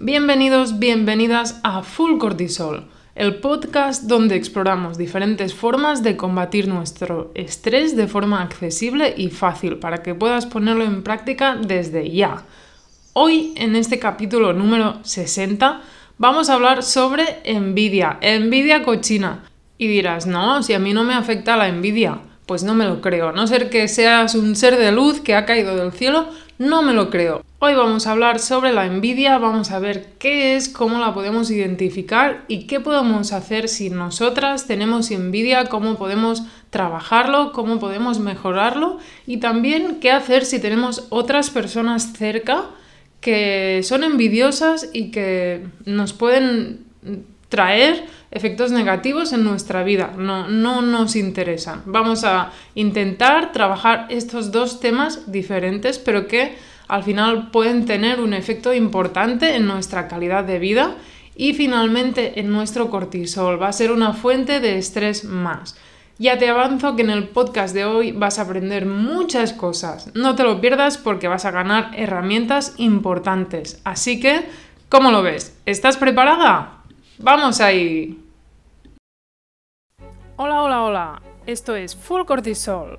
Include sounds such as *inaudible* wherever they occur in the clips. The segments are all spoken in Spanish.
Bienvenidos, bienvenidas a Full Cortisol, el podcast donde exploramos diferentes formas de combatir nuestro estrés de forma accesible y fácil para que puedas ponerlo en práctica desde ya. Hoy, en este capítulo número 60, vamos a hablar sobre envidia, envidia cochina. Y dirás, no, si a mí no me afecta la envidia, pues no me lo creo. A no ser que seas un ser de luz que ha caído del cielo, no me lo creo. Hoy vamos a hablar sobre la envidia, vamos a ver qué es, cómo la podemos identificar y qué podemos hacer si nosotras tenemos envidia, cómo podemos trabajarlo, cómo podemos mejorarlo y también qué hacer si tenemos otras personas cerca que son envidiosas y que nos pueden traer efectos negativos en nuestra vida. No, no nos interesan. Vamos a intentar trabajar estos dos temas diferentes, pero que al final pueden tener un efecto importante en nuestra calidad de vida y finalmente en nuestro cortisol. Va a ser una fuente de estrés más. Ya te avanzo que en el podcast de hoy vas a aprender muchas cosas. No te lo pierdas porque vas a ganar herramientas importantes. Así que, ¿cómo lo ves? ¿Estás preparada? ¡Vamos ahí! Hola, hola, hola. Esto es Full Cortisol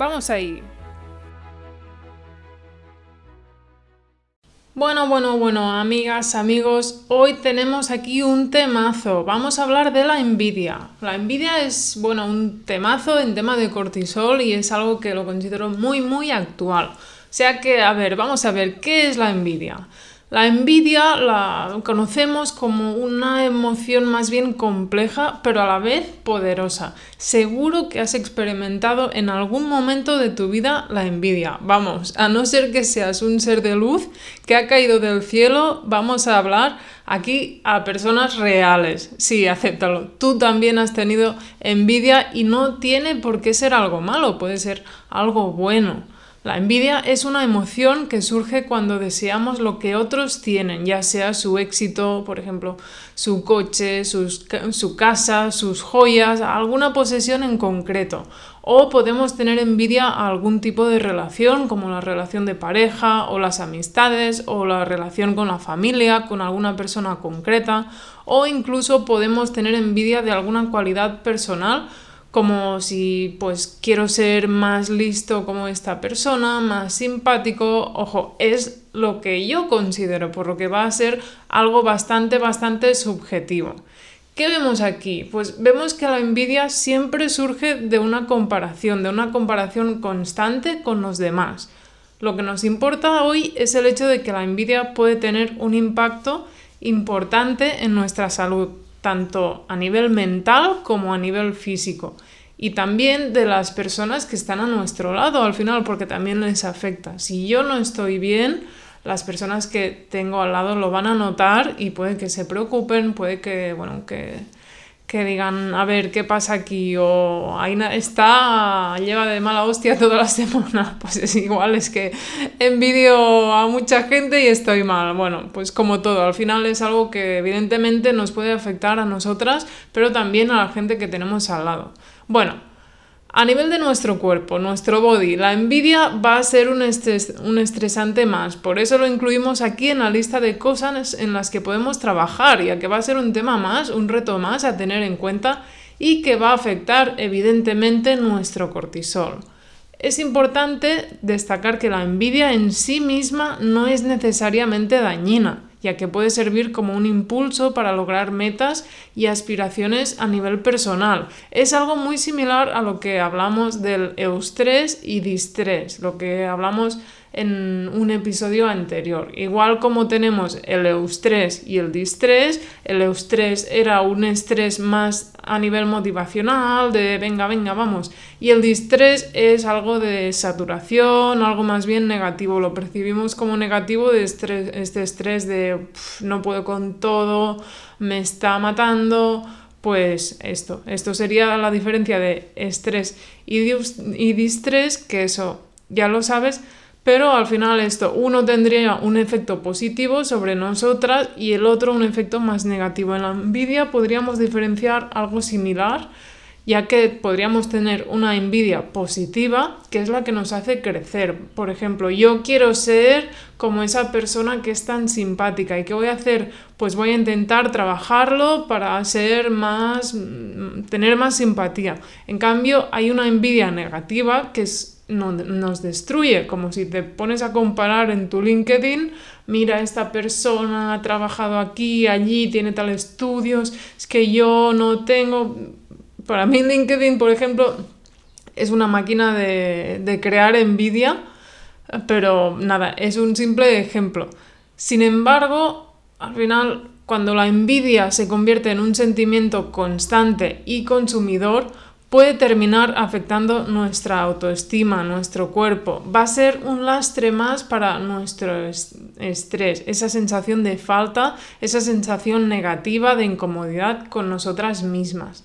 Vamos ahí. Bueno, bueno, bueno, amigas, amigos, hoy tenemos aquí un temazo. Vamos a hablar de la envidia. La envidia es, bueno, un temazo en tema de cortisol y es algo que lo considero muy, muy actual. O sea que, a ver, vamos a ver, ¿qué es la envidia? La envidia la conocemos como una emoción más bien compleja, pero a la vez poderosa. Seguro que has experimentado en algún momento de tu vida la envidia. Vamos, a no ser que seas un ser de luz que ha caído del cielo, vamos a hablar aquí a personas reales. Sí, acéptalo. Tú también has tenido envidia y no tiene por qué ser algo malo, puede ser algo bueno. La envidia es una emoción que surge cuando deseamos lo que otros tienen, ya sea su éxito, por ejemplo, su coche, su casa, sus joyas, alguna posesión en concreto. O podemos tener envidia a algún tipo de relación, como la relación de pareja, o las amistades, o la relación con la familia, con alguna persona concreta, o incluso podemos tener envidia de alguna cualidad personal como si pues quiero ser más listo como esta persona, más simpático, ojo, es lo que yo considero, por lo que va a ser algo bastante, bastante subjetivo. ¿Qué vemos aquí? Pues vemos que la envidia siempre surge de una comparación, de una comparación constante con los demás. Lo que nos importa hoy es el hecho de que la envidia puede tener un impacto importante en nuestra salud, tanto a nivel mental como a nivel físico. Y también de las personas que están a nuestro lado al final, porque también les afecta. Si yo no estoy bien, las personas que tengo al lado lo van a notar y puede que se preocupen, puede que, bueno, que, que digan, a ver, ¿qué pasa aquí? O Aina está, lleva de mala hostia toda la *laughs* semana. Pues es igual, es que envidio a mucha gente y estoy mal. Bueno, pues como todo, al final es algo que evidentemente nos puede afectar a nosotras, pero también a la gente que tenemos al lado. Bueno, a nivel de nuestro cuerpo, nuestro body, la envidia va a ser un, un, estresante más. Por eso lo incluimos aquí en la lista de cosas en las que podemos trabajar, ya que va a ser un tema más, un reto más a tener en cuenta y que va a afectar evidentemente nuestro cortisol. Es importante destacar que la envidia en sí misma no es necesariamente dañina ya que puede servir como un impulso para lograr metas y aspiraciones a nivel personal. Es algo muy similar a lo que hablamos del eustrés y distrés, lo que hablamos en un episodio anterior. Igual como tenemos el eustrés y el distrés, el eustrés era un estrés más a nivel motivacional, de venga, venga, vamos, y el distrés es algo de saturación, algo más bien negativo, lo percibimos como negativo de estrés, este estrés de no puedo con todo, me está matando, pues esto, esto sería la diferencia de estrés y, y distrés, que eso ya lo sabes, pero al final esto, uno tendría un efecto positivo sobre nosotras y el otro un efecto más negativo. En la envidia podríamos diferenciar algo similar, ya que podríamos tener una envidia positiva, que es la que nos hace crecer. Por ejemplo, yo quiero ser como esa persona que es tan simpática y qué voy a hacer, pues voy a intentar trabajarlo para ser más mm, tener más simpatía. En cambio, hay una envidia negativa que es nos destruye, como si te pones a comparar en tu LinkedIn, mira, esta persona ha trabajado aquí, allí, tiene tales estudios, es que yo no tengo... Para mí LinkedIn, por ejemplo, es una máquina de, de crear envidia, pero nada, es un simple ejemplo. Sin embargo, al final, cuando la envidia se convierte en un sentimiento constante y consumidor, puede terminar afectando nuestra autoestima, nuestro cuerpo. Va a ser un lastre más para nuestro estrés, esa sensación de falta, esa sensación negativa de incomodidad con nosotras mismas.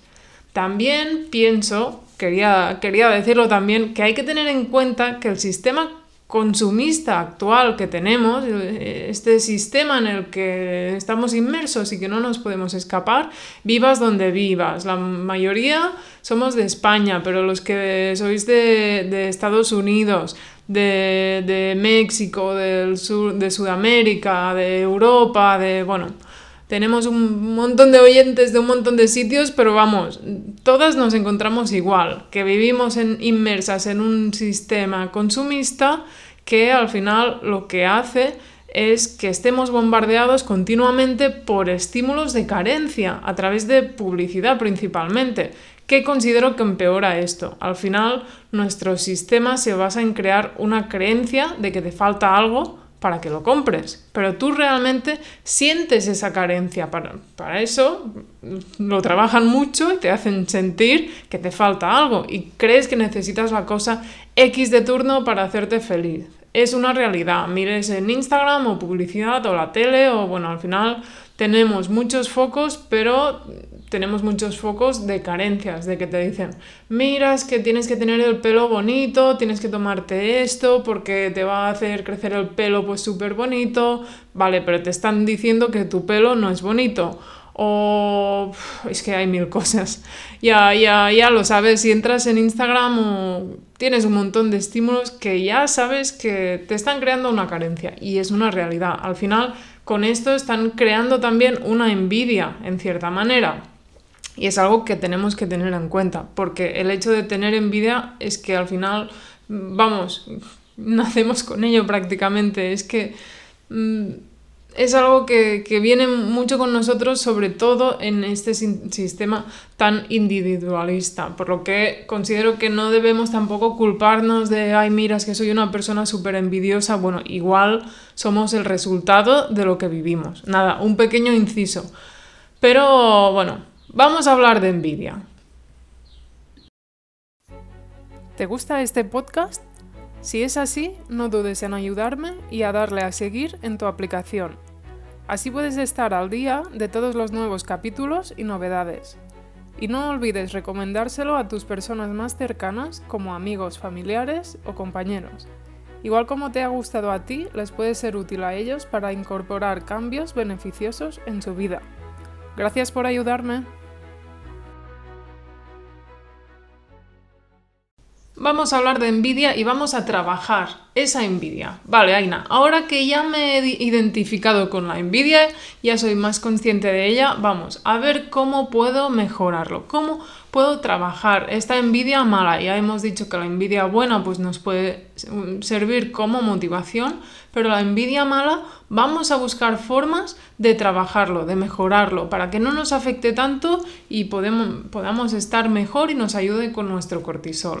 También pienso, quería, quería decirlo también, que hay que tener en cuenta que el sistema consumista actual que tenemos, este sistema en el que estamos inmersos y que no nos podemos escapar, vivas donde vivas. La mayoría somos de España, pero los que sois de, Estados Unidos, de, de, México, del sur, de Sudamérica, de Europa, de... bueno, tenemos un montón de oyentes de un montón de sitios, pero vamos, todas nos encontramos igual, que vivimos en, inmersas en un sistema consumista que al final lo que hace es que estemos bombardeados continuamente por estímulos de carencia, a través de publicidad principalmente, que considero que empeora esto. Al final, nuestro sistema se basa en crear una creencia de que te falta algo para que lo compres. Pero tú realmente sientes esa carencia. Para, para, eso lo trabajan mucho y te hacen sentir que te falta algo y crees que necesitas la cosa X de turno para hacerte feliz. Es una realidad. Mires en Instagram o publicidad o la tele o bueno, al final tenemos muchos focos, pero tenemos muchos focos de carencias, de que te dicen, mira, es que tienes que tener el pelo bonito, tienes que tomarte esto porque te va a hacer crecer el pelo pues súper bonito, vale, pero te están diciendo que tu pelo no es bonito. O es que hay mil cosas. Ya, ya, ya lo sabes, si entras en Instagram o tienes un montón de estímulos que ya sabes que te están creando una carencia y es una realidad. Al final, con esto están creando también una envidia, en cierta manera. Y es algo que tenemos que tener en cuenta, porque el hecho de tener envidia es que al final, vamos, *laughs* nacemos con ello prácticamente. Es que mm, es algo que, viene mucho con nosotros, sobre todo en este sistema tan individualista, por lo que considero que no debemos tampoco culparnos de, ay, mira, es que soy una persona súper envidiosa. Bueno, igual somos el resultado de lo que vivimos. Nada, un pequeño inciso. Pero bueno, Vamos a hablar de envidia. ¿Te gusta este podcast? Si es así, no dudes en ayudarme y a darle a seguir en tu aplicación. Así puedes estar al día de todos los nuevos capítulos y novedades. Y no olvides recomendárselo a tus personas más cercanas como amigos, familiares o compañeros. Igual como te ha gustado a ti, les puede ser útil a ellos para incorporar cambios beneficiosos en su vida. Gracias por ayudarme. Vamos a hablar de envidia y vamos a trabajar esa envidia. Vale, Aina, ahora que ya me he identificado con la envidia, ya soy más consciente de ella, vamos a ver cómo puedo mejorarlo, cómo puedo trabajar esta envidia mala. Ya hemos dicho que la envidia buena pues nos puede servir como motivación, pero la envidia mala vamos a buscar formas de trabajarlo, de mejorarlo, para que no nos afecte tanto y podamos estar mejor y nos ayude con nuestro cortisol.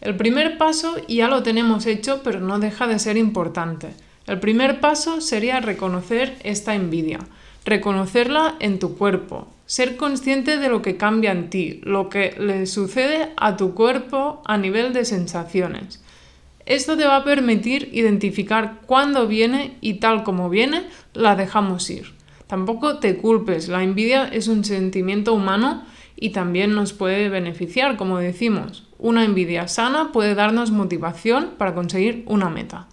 El primer paso ya lo tenemos hecho, pero no deja de ser importante. El primer paso sería reconocer esta envidia, reconocerla en tu cuerpo, ser consciente de lo que cambia en ti, lo que le sucede a tu cuerpo a nivel de sensaciones. Esto te va a permitir identificar cuándo viene y tal como viene, la dejamos ir. Tampoco te culpes, la envidia es un sentimiento humano y también nos puede beneficiar, como decimos. Una envidia sana puede darnos motivación para conseguir una meta.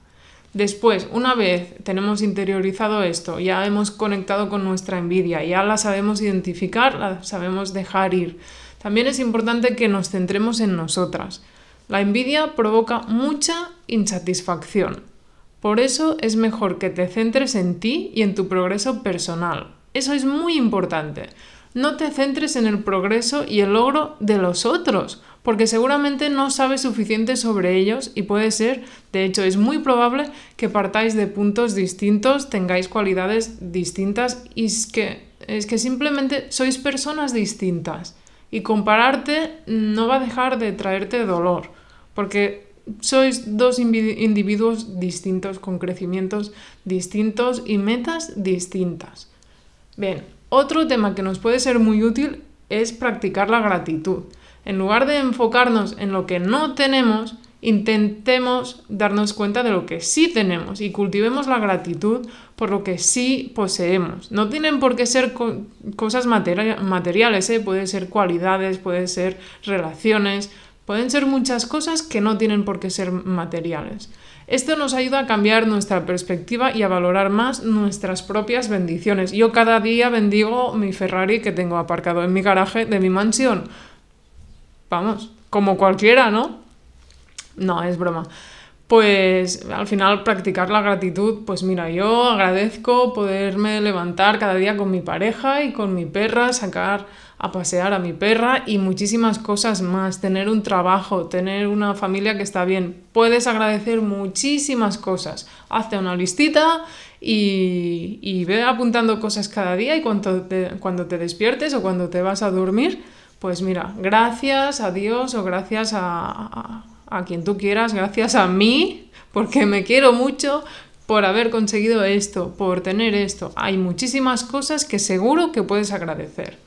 Después, una vez tenemos interiorizado esto, ya hemos conectado con nuestra envidia, ya la sabemos identificar, la sabemos dejar ir. También es importante que nos centremos en nosotras. La envidia provoca mucha insatisfacción. Por eso es mejor que te centres en ti y en tu progreso personal. Eso es muy importante. No te centres en el progreso y el logro de los otros, porque seguramente no sabes suficiente sobre ellos y puede ser, de hecho es muy probable que partáis de puntos distintos, tengáis cualidades distintas y es que, es que simplemente sois personas distintas y compararte no va a dejar de traerte dolor, porque sois dos individuos distintos con crecimientos distintos y metas distintas. Bien, otro tema que nos puede ser muy útil es practicar la gratitud. En lugar de enfocarnos en lo que no tenemos, intentemos darnos cuenta de lo que sí tenemos y cultivemos la gratitud por lo que sí poseemos. No tienen por qué ser cosas materiales, ¿eh? pueden ser cualidades, pueden ser relaciones, pueden ser muchas cosas que no tienen por qué ser materiales. Esto nos ayuda a cambiar nuestra perspectiva y a valorar más nuestras propias bendiciones. Yo cada día bendigo mi Ferrari que tengo aparcado en mi garaje de mi mansión vamos, como cualquiera, ¿no? No, es broma. Pues al final practicar la gratitud, pues mira, yo agradezco poderme levantar cada día con mi pareja y con mi perra, sacar a pasear a mi perra y muchísimas cosas más, tener un trabajo, tener una familia que está bien. Puedes agradecer muchísimas cosas. Hazte una listita y, y ve apuntando cosas cada día y cuando te, cuando te despiertes o cuando te vas a dormir, pues mira, gracias a Dios o gracias a, a, quien tú quieras, gracias a mí, porque me quiero mucho por haber conseguido esto, por tener esto. Hay muchísimas cosas que seguro que puedes agradecer.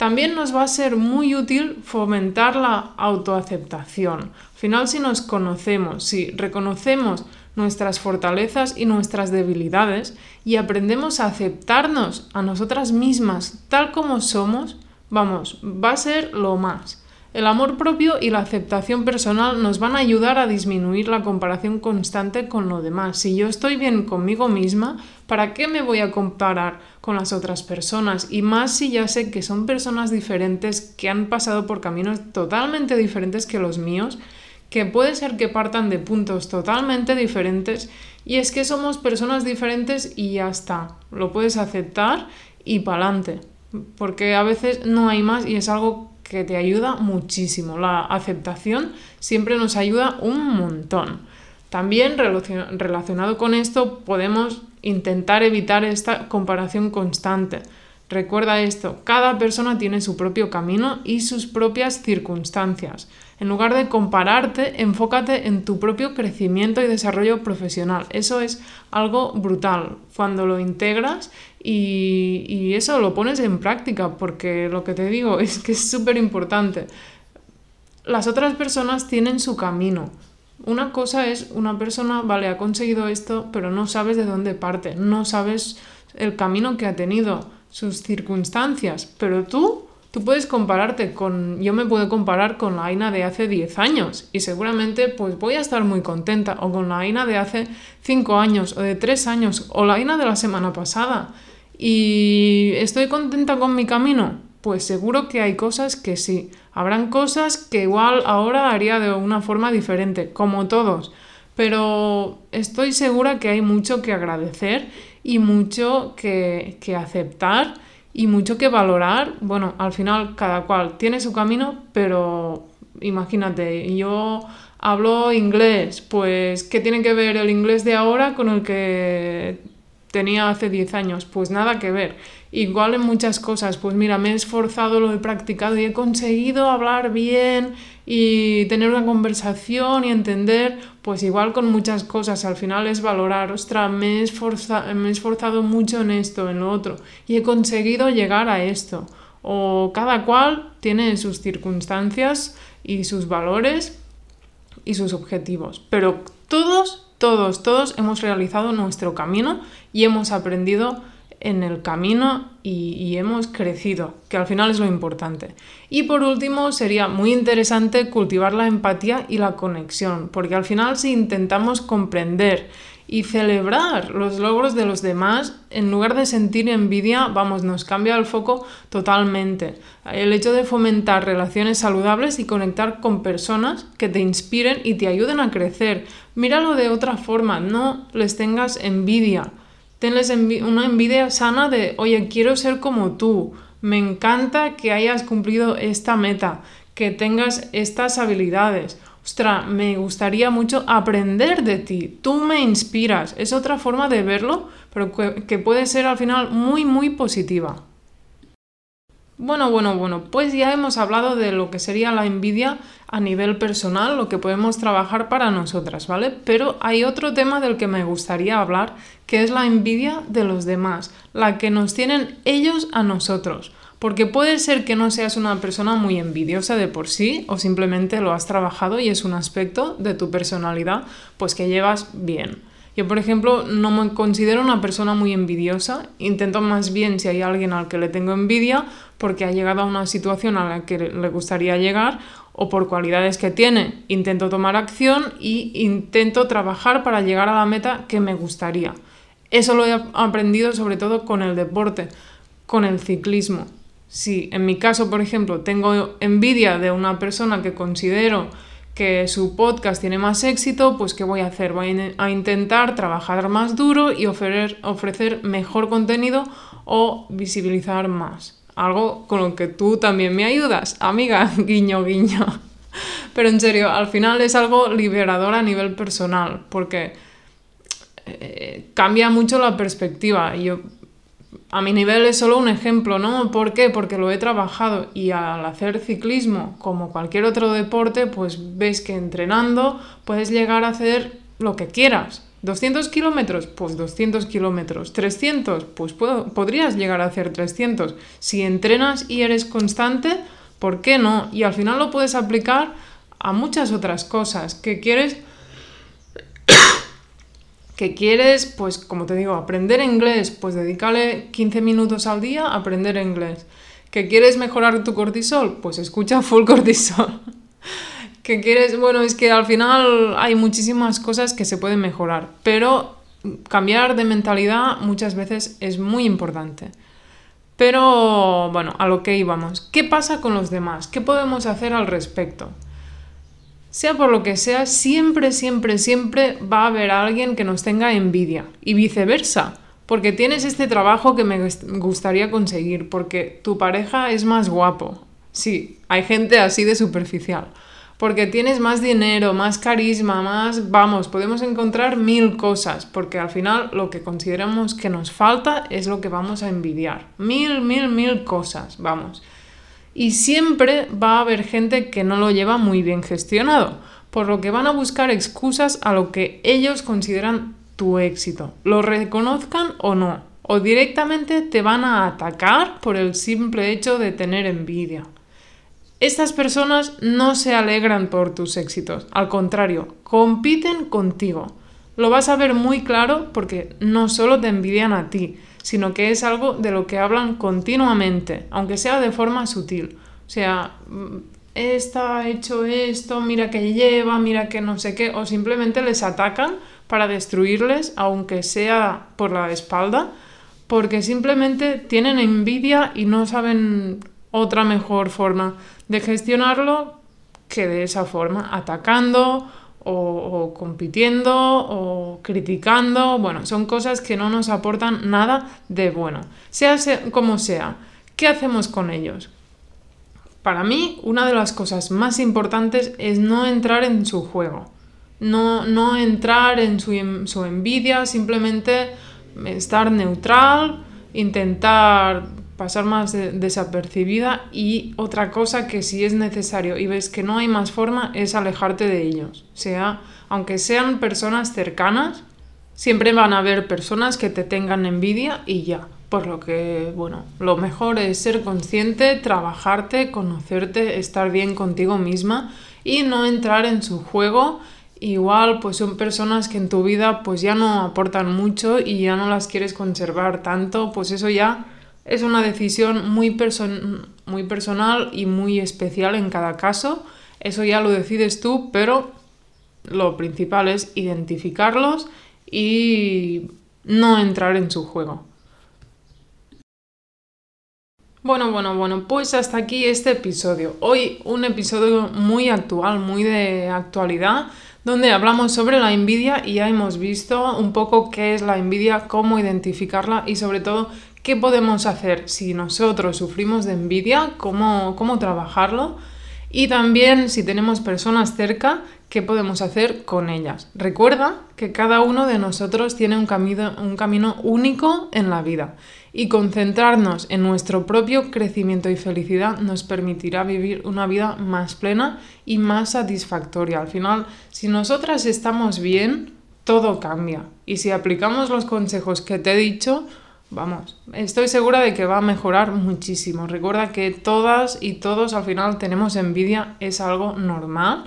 También nos va a ser muy útil fomentar la autoaceptación. Al final, si nos conocemos, si reconocemos nuestras fortalezas y nuestras debilidades y aprendemos a aceptarnos a nosotras mismas tal como somos, Vamos, va a ser lo más. El amor propio y la aceptación personal nos van a ayudar a disminuir la comparación constante con lo demás. Si yo estoy bien conmigo misma, ¿para qué me voy a comparar con las otras personas? Y más si ya sé que son personas diferentes que han pasado por caminos totalmente diferentes que los míos, que puede ser que partan de puntos totalmente diferentes y es que somos personas diferentes y ya está. Lo puedes aceptar y pa'lante porque a veces no hay más y es algo que te ayuda muchísimo. La aceptación siempre nos ayuda un montón. También relacionado con esto podemos intentar evitar esta comparación constante. Recuerda esto, cada persona tiene su propio camino y sus propias circunstancias. En lugar de compararte, enfócate en tu propio crecimiento y desarrollo profesional. Eso es algo brutal cuando lo integras y, eso lo pones en práctica, porque lo que te digo es que es súper importante. Las otras personas tienen su camino. Una cosa es, una persona, vale, ha conseguido esto, pero no sabes de dónde parte, no sabes el camino que ha tenido sus circunstancias, pero tú, tú puedes compararte con, yo me puedo comparar con la Aina de hace 10 años y seguramente pues voy a estar muy contenta, o con la Aina de hace 5 años, o de 3 años, o la Aina de la semana pasada. ¿Y estoy contenta con mi camino? Pues seguro que hay cosas que sí. Habrán cosas que igual ahora haría de una forma diferente, como todos. Pero estoy segura que hay mucho que agradecer y mucho que, aceptar y mucho que valorar. Bueno, al final cada cual tiene su camino, pero imagínate, yo hablo inglés, pues ¿qué tiene que ver el inglés de ahora con el que tenía hace 10 años, pues nada que ver. Igual en muchas cosas, pues mira, me he esforzado, lo he practicado y he conseguido hablar bien y tener una conversación y entender, pues igual con muchas cosas, al final es valorar, ostras, me he, me he esforzado mucho en esto, en lo otro, y he conseguido llegar a esto. O cada cual tiene sus circunstancias y sus valores y sus objetivos, pero todos, todos, todos hemos realizado nuestro camino y hemos aprendido en el camino y, hemos crecido, que al final es lo importante. Y por último, sería muy interesante cultivar la empatía y la conexión, porque al final si intentamos comprender y celebrar los logros de los demás, en lugar de sentir envidia, vamos, nos cambia el foco totalmente. El hecho de fomentar relaciones saludables y conectar con personas que te inspiren y te ayuden a crecer. Míralo de otra forma, no les tengas envidia tenles una envidia sana de, oye, quiero ser como tú, me encanta que hayas cumplido esta meta, que tengas estas habilidades. Ostras, me gustaría mucho aprender de ti, tú me inspiras. Es otra forma de verlo, pero que puede ser al final muy, muy positiva. Bueno, bueno, bueno, pues ya hemos hablado de lo que sería la envidia a nivel personal, lo que podemos trabajar para nosotras, ¿vale? Pero hay otro tema del que me gustaría hablar, que es la envidia de los demás, la que nos tienen ellos a nosotros. Porque puede ser que no seas una persona muy envidiosa de por sí o simplemente lo has trabajado y es un aspecto de tu personalidad pues que llevas bien. Yo, por ejemplo, no me considero una persona muy envidiosa. Intento más bien, si hay alguien al que le tengo envidia, porque ha llegado a una situación a la que le gustaría llegar o por cualidades que tiene, intento tomar acción y intento trabajar para llegar a la meta que me gustaría. Eso lo he aprendido sobre todo con el deporte, con el ciclismo. Si en mi caso, por ejemplo, tengo envidia de una persona que considero que su podcast tiene más éxito, pues ¿qué voy a hacer? Voy a intentar trabajar más duro y ofrecer, ofrecer mejor contenido o visibilizar más. Algo con lo que tú también me ayudas, amiga, *laughs* guiño, guiño. Pero en serio, al final es algo liberador a nivel personal, porque eh, cambia mucho la perspectiva. Yo a mi nivel es solo un ejemplo, ¿no? ¿Por qué? Porque lo he trabajado y al hacer ciclismo, como cualquier otro deporte, pues ves que entrenando puedes llegar a hacer lo que quieras. 200 kilómetros, pues 200 kilómetros. 300, pues podrías llegar a hacer 300. Si entrenas y eres constante, ¿por qué no? Y al final lo puedes aplicar a muchas otras cosas. que quieres? Que quieres, pues como te digo, aprender inglés, pues dedícale 15 minutos al día a aprender inglés. ¿Que quieres mejorar tu cortisol? Pues escucha *laughs* full cortisol. ¿Que quieres? Bueno, es que al final hay muchísimas cosas que se pueden mejorar, pero cambiar de mentalidad muchas veces es muy importante. Pero bueno, a lo que íbamos. ¿Qué pasa con los demás? ¿Qué podemos hacer al respecto? Sea por lo que sea, siempre, siempre, siempre va a haber alguien que nos tenga envidia y viceversa, porque tienes este trabajo que me gustaría conseguir, porque tu pareja es más guapo. Sí, hay gente así de superficial. Porque tienes más dinero, más carisma, más... Vamos, podemos encontrar mil cosas, porque al final lo que consideramos que nos falta es lo que vamos a envidiar. Mil, mil, mil cosas, vamos. Y siempre va a haber gente que no lo lleva muy bien gestionado, por lo que van a buscar excusas a lo que ellos consideran tu éxito, lo reconozcan o no, o directamente te van a atacar por el simple hecho de tener envidia. Estas personas no se alegran por tus éxitos, al contrario, compiten contigo. Lo vas a ver muy claro porque no solo te envidian a ti, sino que es algo de lo que hablan continuamente, aunque sea de forma sutil. O sea, mm, esta ha hecho esto, mira que lleva, mira que no sé qué, o simplemente les atacan para destruirles, aunque sea por la espalda, porque simplemente tienen envidia y no saben otra mejor forma de gestionarlo que de esa forma, atacando o, compitiendo o criticando. Bueno, son cosas que no nos aportan nada de bueno. Sea como sea, ¿qué hacemos con ellos? Para mí, una de las cosas más importantes es no entrar en su juego. No, no entrar en su, su envidia, simplemente estar neutral, intentar pasar más desapercibida y otra cosa que si es necesario y ves que no hay más forma es alejarte de ellos. sea, aunque sean personas cercanas, siempre van a haber personas que te tengan envidia y ya. Por lo que, bueno, lo mejor es ser consciente, trabajarte, conocerte, estar bien contigo misma y no entrar en su juego. Igual, pues son personas que en tu vida pues ya no aportan mucho y ya no las quieres conservar tanto, pues eso ya es una decisión muy, muy personal y muy especial en cada caso. Eso ya lo decides tú, pero lo principal es identificarlos y no entrar en su juego. Bueno, bueno, bueno, pues hasta aquí este episodio. Hoy un episodio muy actual, muy de actualidad, donde hablamos sobre la envidia y ya hemos visto un poco qué es la envidia, cómo identificarla y sobre todo ¿Qué podemos hacer si nosotros sufrimos de envidia? ¿Cómo, cómo trabajarlo? Y también si tenemos personas cerca, ¿qué podemos hacer con ellas? Recuerda que cada uno de nosotros tiene un camino, un camino único en la vida y concentrarnos en nuestro propio crecimiento y felicidad nos permitirá vivir una vida más plena y más satisfactoria. Al final, si nosotras estamos bien, todo cambia. Y si aplicamos los consejos que te he dicho, vamos, estoy segura de que va a mejorar muchísimo. Recuerda que todas y todos al final tenemos envidia, es algo normal,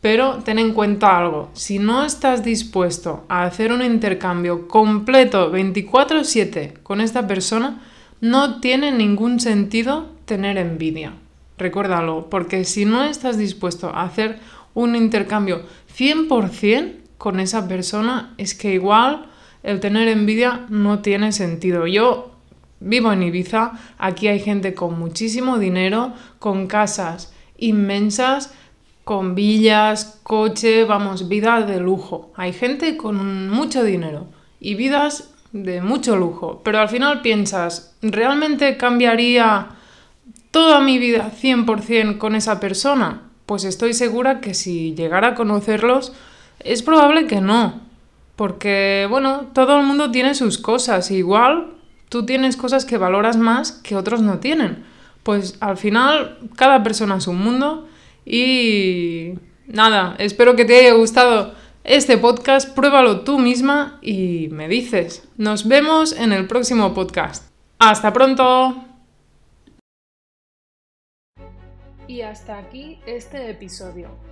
pero ten en cuenta algo, si no estás dispuesto a hacer un intercambio completo 24/7 con esta persona, no tiene ningún sentido tener envidia. Recuérdalo, porque si no estás dispuesto a hacer un intercambio 100% con esa persona, es que igual el tener envidia no tiene sentido. Yo vivo en Ibiza, aquí hay gente con muchísimo dinero, con casas inmensas, con villas, coche, vamos, vida de lujo. Hay gente con mucho dinero y vidas de mucho lujo. Pero al final piensas, ¿realmente cambiaría toda mi vida 100% con esa persona? Pues estoy segura que si llegara a conocerlos, es probable que no. Porque, bueno, todo el mundo tiene sus cosas. Igual tú tienes cosas que valoras más que otros no tienen. Pues al final, cada persona es un mundo. Y nada, espero que te haya gustado este podcast. Pruébalo tú misma y me dices. Nos vemos en el próximo podcast. Hasta pronto. Y hasta aquí este episodio.